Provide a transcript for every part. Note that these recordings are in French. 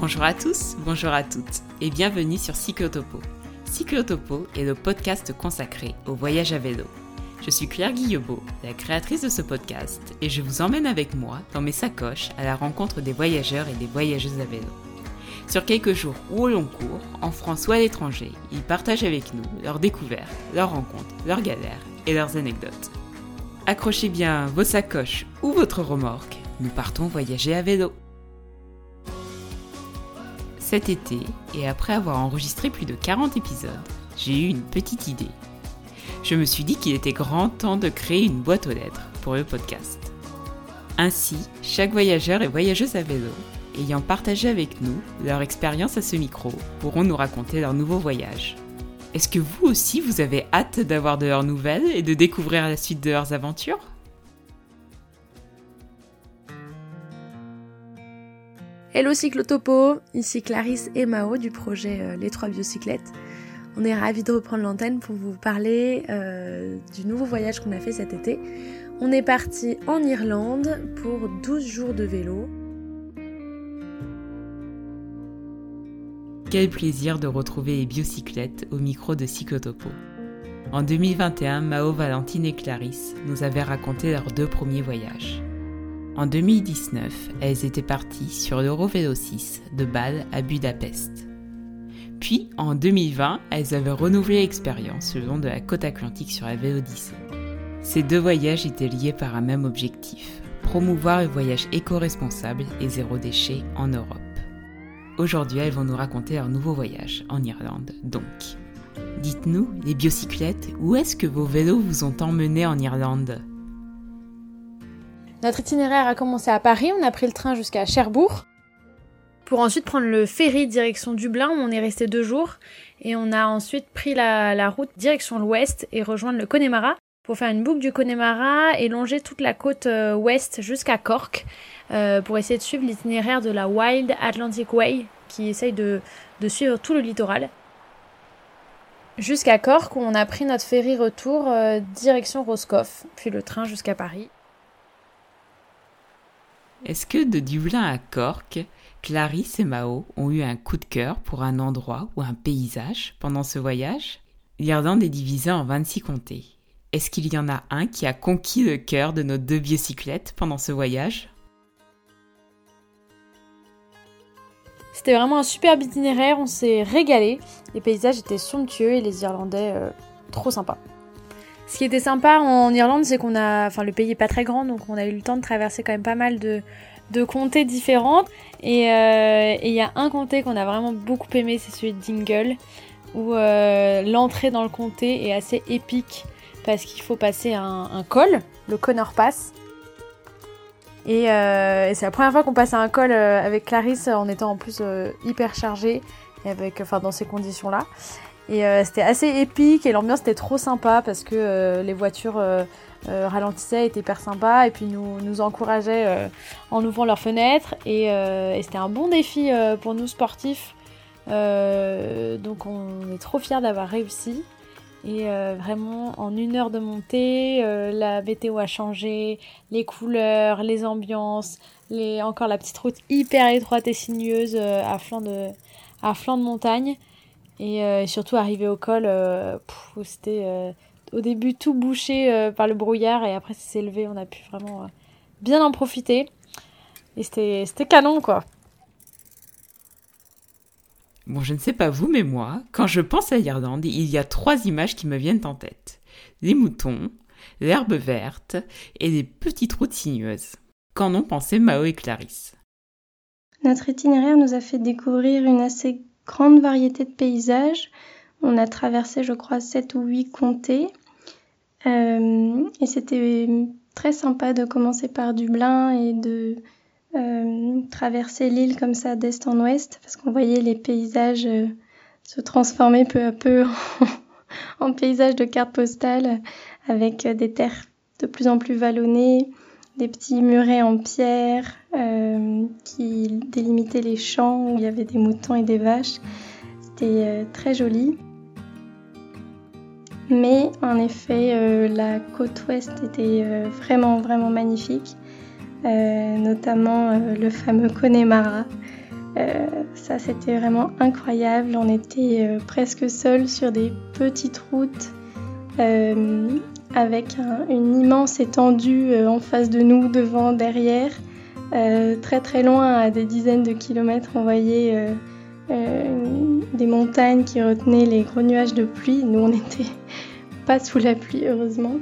Bonjour à tous, bonjour à toutes et bienvenue sur Cyclotopo. Cyclotopo est le podcast consacré au voyage à vélo. Je suis Claire Guillebeau, la créatrice de ce podcast, et je vous emmène avec moi dans mes sacoches à la rencontre des voyageurs et des voyageuses à vélo. Sur quelques jours ou au long cours, en France ou à l'étranger, ils partagent avec nous leurs découvertes, leurs rencontres, leurs galères et leurs anecdotes. Accrochez bien vos sacoches ou votre remorque, nous partons voyager à vélo. Cet été, et après avoir enregistré plus de 40 épisodes, j'ai eu une petite idée. Je me suis dit qu'il était grand temps de créer une boîte aux lettres pour le podcast. Ainsi, chaque voyageur et voyageuse à vélo, ayant partagé avec nous leur expérience à ce micro, pourront nous raconter leur nouveau voyage. Est-ce que vous aussi vous avez hâte d'avoir de leurs nouvelles et de découvrir la suite de leurs aventures? Hello Cyclotopo, ici Clarisse et Mao du projet euh, Les Trois Biocyclettes. On est ravis de reprendre l'antenne pour vous parler euh, du nouveau voyage qu'on a fait cet été. On est parti en Irlande pour 12 jours de vélo. Quel plaisir de retrouver les biocyclettes au micro de Cyclotopo. En 2021, Mao, Valentine et Clarisse nous avaient raconté leurs deux premiers voyages. En 2019, elles étaient parties sur l'Eurovélo 6 de Bâle à Budapest. Puis, en 2020, elles avaient renouvelé l'expérience le long de la côte atlantique sur la Vélodyssée. Ces deux voyages étaient liés par un même objectif, promouvoir le voyage éco-responsable et zéro déchet en Europe. Aujourd'hui, elles vont nous raconter leur nouveau voyage en Irlande, donc. Dites-nous, les biocyclettes, où est-ce que vos vélos vous ont emmené en Irlande? Notre itinéraire a commencé à Paris, on a pris le train jusqu'à Cherbourg pour ensuite prendre le ferry direction Dublin où on est resté deux jours et on a ensuite pris la, route direction l'ouest et rejoindre le Connemara pour faire une boucle du Connemara et longer toute la côte euh, ouest jusqu'à Cork euh, pour essayer de suivre l'itinéraire de la Wild Atlantic Way qui essaye de, suivre tout le littoral. Jusqu'à Cork où on a pris notre ferry retour euh, direction Roscoff, puis le train jusqu'à Paris. Est-ce que de Dublin à Cork, Clarisse et Mao ont eu un coup de cœur pour un endroit ou un paysage pendant ce voyage? L'Irlande est divisée en 26 comtés. Est-ce qu'il y en a un qui a conquis le cœur de nos deux bicyclettes pendant ce voyage? C'était vraiment un superbe itinéraire, on s'est régalé. Les paysages étaient somptueux et les Irlandais euh, trop sympas. Ce qui était sympa en Irlande, c'est qu'on a, enfin le pays est pas très grand, donc on a eu le temps de traverser quand même pas mal de, comtés différentes. Et euh, il y a un comté qu'on a vraiment beaucoup aimé, c'est celui de Dingle, où euh, l'entrée dans le comté est assez épique parce qu'il faut passer un, col, le Connor Pass. Et, euh, c'est la première fois qu'on passe un col avec Clarisse en étant en plus hyper chargé et avec, enfin dans ces conditions-là. Et euh, c'était assez épique et l'ambiance était trop sympa parce que euh, les voitures euh, ralentissaient, étaient hyper sympas et puis nous, nous encourageaient en ouvrant leurs fenêtres. Et, et c'était un bon défi pour nous sportifs. donc on est trop fiers d'avoir réussi. Et vraiment, en une heure de montée, la météo a changé, les couleurs, les ambiances, les, encore la petite route hyper étroite et sinueuse à flanc de, à flanc de montagne. Euh, et surtout, arrivé au col, euh, c'était euh, au début tout bouché par le brouillard et après, c'est élevé. On a pu vraiment bien en profiter. Et c'était canon, quoi. Bon, je ne sais pas vous, mais moi, quand je pense à l'Irlande, il y a trois images qui me viennent en tête. Les moutons, l'herbe verte et les petites routes sinueuses. Qu'en ont pensé Mao et Clarisse? Notre itinéraire nous a fait découvrir une assez grande variété de paysages. On a traversé, je crois, 7 ou 8 comtés. Euh, et c'était très sympa de commencer par Dublin et de euh, traverser l'île comme ça d'est en ouest, parce qu'on voyait les paysages euh, se transformer peu à peu en, en paysages de cartes postales, avec des terres de plus en plus vallonnées, des petits murets en pierre euh, qui délimitaient les champs où il y avait des moutons et des vaches. C'était euh, très joli. Mais en effet, euh, la côte ouest était vraiment, vraiment magnifique. notamment le fameux Connemara, ça, c'était vraiment incroyable. On était presque seuls sur des petites routes avec une immense étendue en face de nous, devant, derrière. très très loin, à des dizaines de kilomètres, on voyait des montagnes qui retenaient les gros nuages de pluie. Nous, on n'était pas sous la pluie, heureusement.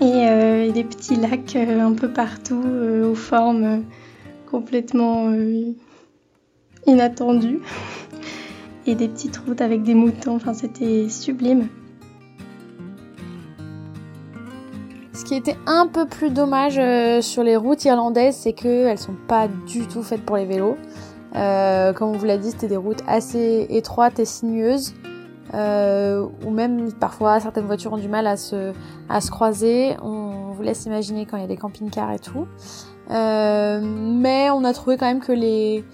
Et, des petits lacs un peu partout, aux formes complètement inattendues. Et des petites routes avec des moutons, enfin c'était sublime. Qui était un peu plus dommage sur les routes irlandaises, c'est qu'elles sont pas du tout faites pour les vélos. Euh, comme on vous l'a dit, c'était des routes assez étroites et sinueuses, euh, où même parfois certaines voitures ont du mal à se, croiser. On vous laisse imaginer quand il y a des camping-cars et tout. Euh, mais on a trouvé quand même que les,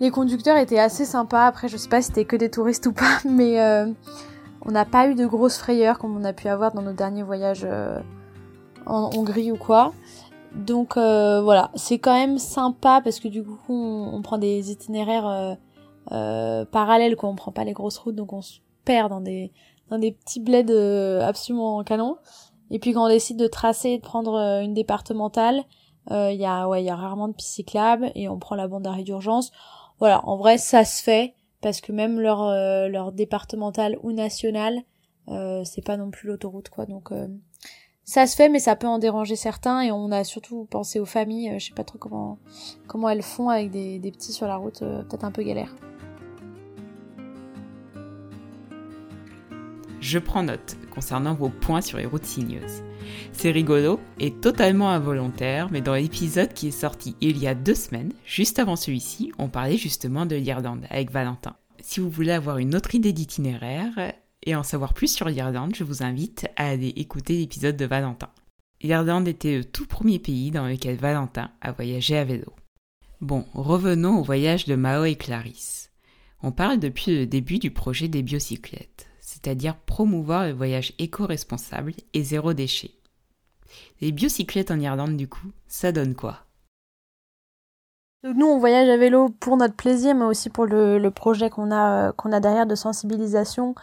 les conducteurs étaient assez sympas. Après, je sais pas si c'était que des touristes ou pas, mais euh, on n'a pas eu de grosses frayeurs comme on a pu avoir dans nos derniers voyages euh, en Hongrie ou quoi. Donc euh, voilà, c'est quand même sympa parce que du coup on, prend des itinéraires euh, euh, parallèles quoi, on prend pas les grosses routes donc on se perd dans des dans des petits bleds absolument canon. Et puis quand on décide de tracer et de prendre une départementale, il y a ouais y a rarement de pistes cyclables et on prend la bande d'arrêt d'urgence. Voilà, en vrai ça se fait parce que même leur leur départementale ou nationale, c'est pas non plus l'autoroute quoi donc ça se fait, mais ça peut en déranger certains et on a surtout pensé aux familles. Euh, je sais pas trop comment comment elles font avec des, petits sur la route, euh, peut-être un peu galère. Je prends note concernant vos points sur les routes sinueuses. C'est rigolo et totalement involontaire, mais dans l'épisode qui est sorti il y a deux semaines, juste avant celui-ci, on parlait justement de l'Irlande avec Valentin. Si vous voulez avoir une autre idée d'itinéraire, et en savoir plus sur l'Irlande, je vous invite à aller écouter l'épisode de Valentin. L'Irlande était le tout premier pays dans lequel Valentin a voyagé à vélo. Bon, revenons au voyage de Mao et Clarisse. On parle depuis le début du projet des biocyclettes, c'est-à-dire promouvoir le voyage éco-responsable et zéro déchet. Les biocyclettes en Irlande, du coup, ça donne quoi? Nous, on voyage à vélo pour notre plaisir, mais aussi pour le, projet qu'on a, euh, qu'on a derrière de sensibilisation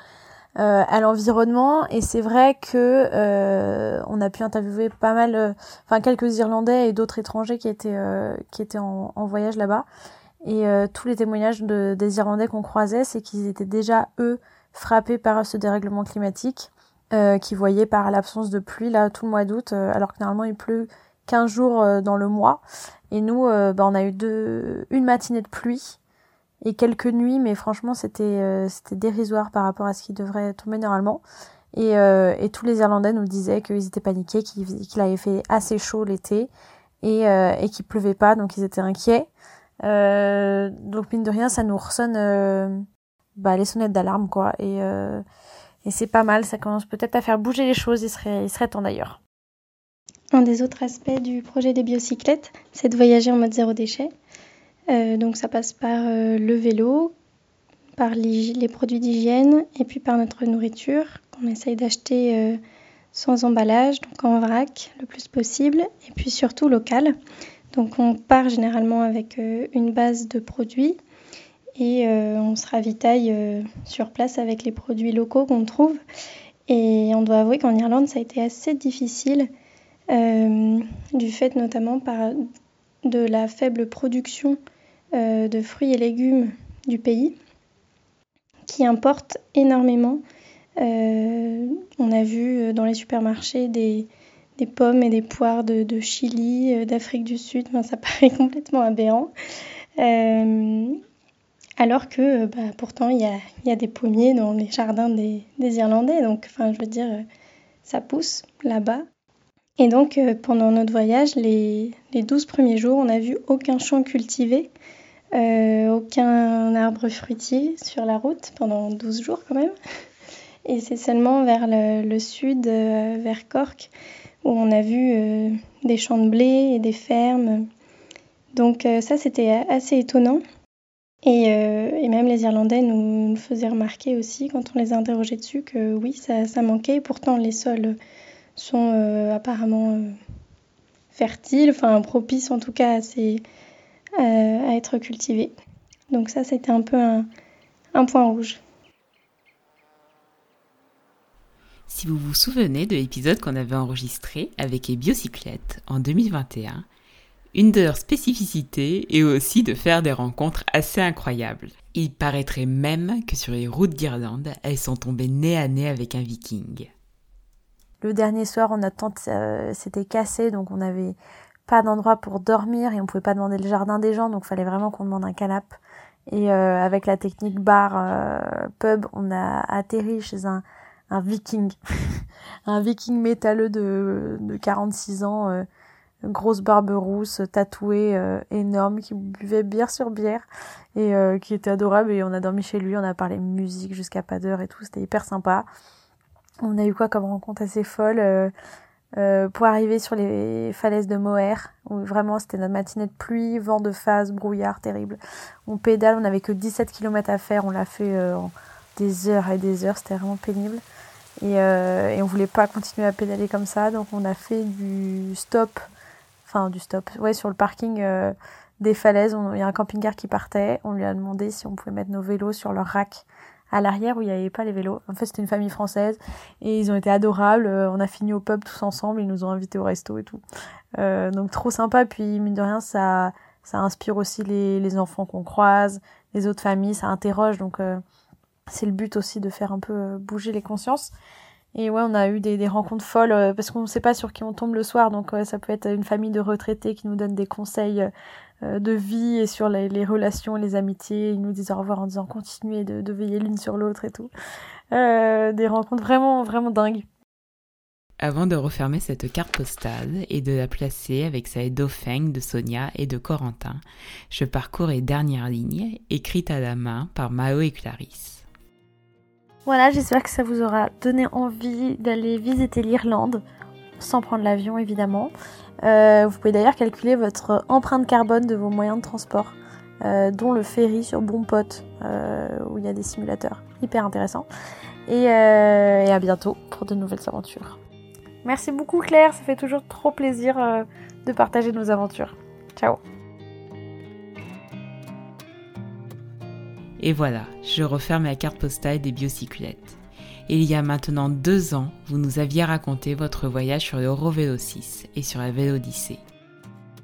euh, à l'environnement. Et c'est vrai que euh, on a pu interviewer pas mal euh, enfin quelques irlandais et d'autres étrangers qui étaient qui étaient en, voyage là-bas. Et tous les témoignages de, des irlandais qu'on croisait c'est qu'ils étaient déjà eux frappés par ce dérèglement climatique euh, qui voyaient par l'absence de pluie là tout le mois d'août alors que normalement il pleut 15 jours dans le mois. Et nous bah, on a eu deux une matinée de pluie et quelques nuits, mais franchement c'était euh, c'était dérisoire par rapport à ce qui devrait tomber normalement. Et, euh, et tous les Irlandais nous disaient qu'ils étaient paniqués, qu'il avait fait assez chaud l'été et, euh, et qu'il pleuvait pas, donc ils étaient inquiets. Euh, donc mine de rien, ça nous ressonne bah, les sonnettes d'alarme quoi. Et, et c'est pas mal, ça commence peut-être à faire bouger les choses. Il serait il serait temps d'ailleurs. Un des autres aspects du projet des biocyclettes, c'est de voyager en mode zéro déchet. Euh, donc ça passe par euh, le vélo, par les produits d'hygiène et puis par notre nourriture qu'on essaye d'acheter euh, sans emballage, donc en vrac le plus possible et puis surtout local. Donc on part généralement avec une base de produits et on se ravitaille sur place avec les produits locaux qu'on trouve. Et on doit avouer qu'en Irlande, ça a été assez difficile, du fait notamment de la faible production euh, de fruits et légumes du pays qui importent énormément. Euh, on a vu dans les supermarchés des, pommes et des poires de, Chili, euh, d'Afrique du Sud. ça paraît complètement aberrant. alors que bah, pourtant il y a, des pommiers dans les jardins des, Irlandais. Donc enfin, je veux dire, ça pousse là-bas. Et donc pendant notre voyage, les, les 12 premiers jours, on n'a vu aucun champ cultivé. Euh, aucun arbre fruitier sur la route pendant 12 jours quand même. Et c'est seulement vers le, sud, euh, vers Cork, où on a vu euh, des champs de blé et des fermes. Donc ça, c'était assez étonnant. Et, même les Irlandais nous, faisaient remarquer aussi, quand on les a interrogés dessus, que oui, ça, ça manquait. Pourtant, les sols sont apparemment fertiles, enfin propices en tout cas euh, à être cultivés. Donc ça, c'était un peu un, un point rouge. Si vous vous souvenez de l'épisode qu'on avait enregistré avec les biocyclettes en 2021, une de leurs spécificités est aussi de faire des rencontres assez incroyables. Il paraîtrait même que sur les routes d'Irlande, elles sont tombées nez à nez avec un viking. Le dernier soir, notre tente euh, s'était cassée, donc on n'avait pas d'endroit pour dormir et on pouvait pas demander le jardin des gens, donc fallait vraiment qu'on demande un canapé. Et euh, avec la technique bar euh, pub, on a atterri chez un, un viking, un viking métalleux de, de 46 ans, euh, grosse barbe rousse, tatouée, euh, énorme, qui buvait bière sur bière et euh, qui était adorable. Et on a dormi chez lui, on a parlé musique jusqu'à pas d'heure et tout, c'était hyper sympa. On a eu quoi comme rencontre assez folle euh, pour arriver sur les falaises de Moher, où vraiment c'était notre matinée de pluie, vent de phase, brouillard terrible. On pédale, on n'avait que 17 km à faire, on l'a fait en des heures et des heures, c'était vraiment pénible. Et, euh, et on voulait pas continuer à pédaler comme ça, donc on a fait du stop, enfin du stop, ouais, sur le parking euh, des falaises. Il y a un camping-car qui partait. On lui a demandé si on pouvait mettre nos vélos sur leur rack à l'arrière où il n'y avait pas les vélos. En fait, c'était une famille française et ils ont été adorables. Euh, on a fini au pub tous ensemble. Ils nous ont invités au resto et tout. Euh, donc trop sympa. Puis mine de rien, ça, ça inspire aussi les, les enfants qu'on croise, les autres familles. Ça interroge. Donc euh, c'est le but aussi de faire un peu euh, bouger les consciences. Et ouais, on a eu des, rencontres folles euh, parce qu'on ne sait pas sur qui on tombe le soir. Donc ouais, ça peut être une famille de retraités qui nous donne des conseils euh, de vie et sur les, relations, les amitiés. Ils nous disent au revoir en disant continuez de, veiller l'une sur l'autre et tout. Euh, des rencontres vraiment, vraiment dingues. Avant de refermer cette carte postale et de la placer avec sa dauphine de Sonia et de Corentin, je parcours les dernières lignes écrites à la main par Mao et Clarisse. Voilà, j'espère que ça vous aura donné envie d'aller visiter l'Irlande, sans prendre l'avion évidemment. Euh, vous pouvez d'ailleurs calculer votre empreinte carbone de vos moyens de transport, euh, dont le ferry sur Bonpot, euh, où il y a des simulateurs hyper intéressants. Et à bientôt pour de nouvelles aventures. Merci beaucoup Claire, ça fait toujours trop plaisir de partager nos aventures. Ciao Et voilà, je referme la carte postale des biocyclettes. Il y a maintenant deux ans, vous nous aviez raconté votre voyage sur l'Eurovélo 6 et sur la Vélodyssée.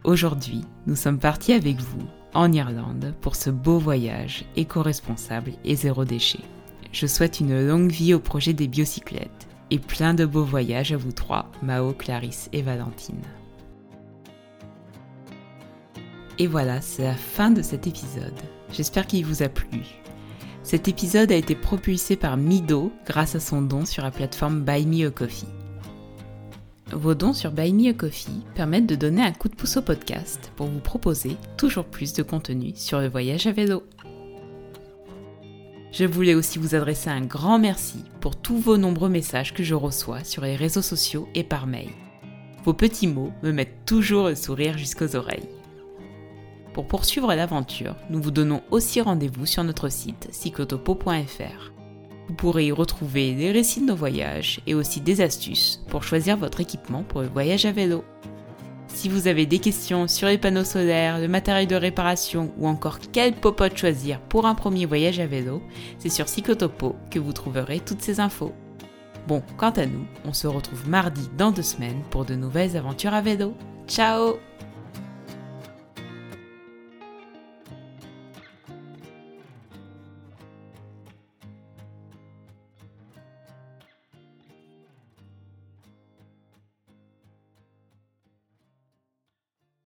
Aujourd'hui, nous sommes partis avec vous, en Irlande, pour ce beau voyage éco-responsable et zéro déchet. Je souhaite une longue vie au projet des biocyclettes et plein de beaux voyages à vous trois, Mao, Clarisse et Valentine. Et voilà, c'est la fin de cet épisode. J'espère qu'il vous a plu. Cet épisode a été propulsé par Mido grâce à son don sur la plateforme Buy Me a Coffee. Vos dons sur Buy Me a Coffee permettent de donner un coup de pouce au podcast pour vous proposer toujours plus de contenu sur le voyage à vélo. Je voulais aussi vous adresser un grand merci pour tous vos nombreux messages que je reçois sur les réseaux sociaux et par mail. Vos petits mots me mettent toujours le sourire jusqu'aux oreilles. Pour poursuivre l'aventure, nous vous donnons aussi rendez-vous sur notre site cyclotopo.fr. Vous pourrez y retrouver des récits de nos voyages et aussi des astuces pour choisir votre équipement pour le voyage à vélo. Si vous avez des questions sur les panneaux solaires, le matériel de réparation ou encore quel popote choisir pour un premier voyage à vélo, c'est sur Cyclotopo que vous trouverez toutes ces infos. Bon, quant à nous, on se retrouve mardi dans deux semaines pour de nouvelles aventures à vélo. Ciao